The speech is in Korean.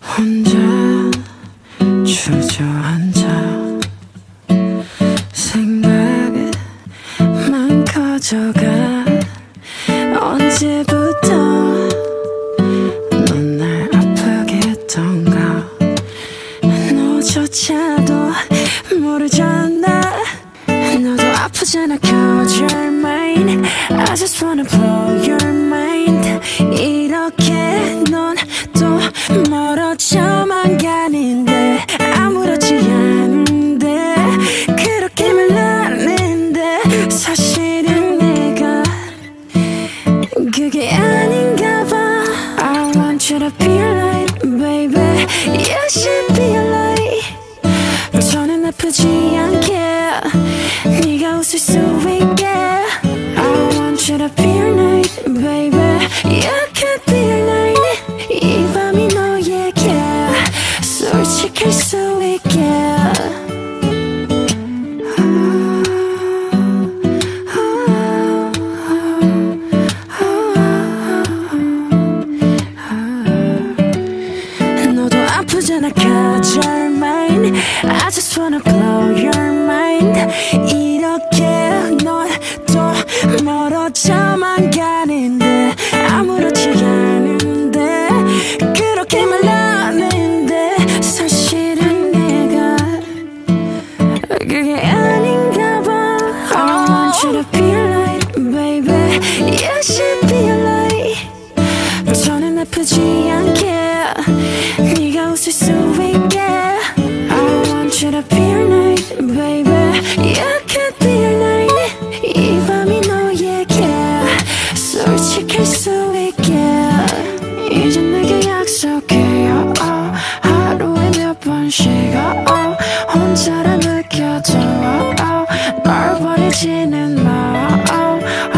혼자 주저앉아 생각만 커져가. 언제부터 넌 날 아프게 했던가. 너조차도 모르잖아. 너도 아프잖아. Cause you're mine I just wanna blow your mind 그게 아닌가 봐 I want you to be a light baby You should be a light 저는 아프지 않게 네가 웃을 수 있게 I want you to be a light baby You could be a light 아프잖아 cause you're mine I just wanna blow your mind 이렇게 넌또 멀어져만 가는데 아무렇지 않은데 그렇게 말하는데 사실은 내가 그게 아닌가 봐 I want you to be light baby You should be light 저는 아프지 않게 좀 쉬고 어, 혼자라 느껴져. oh, 널 버리지는 마.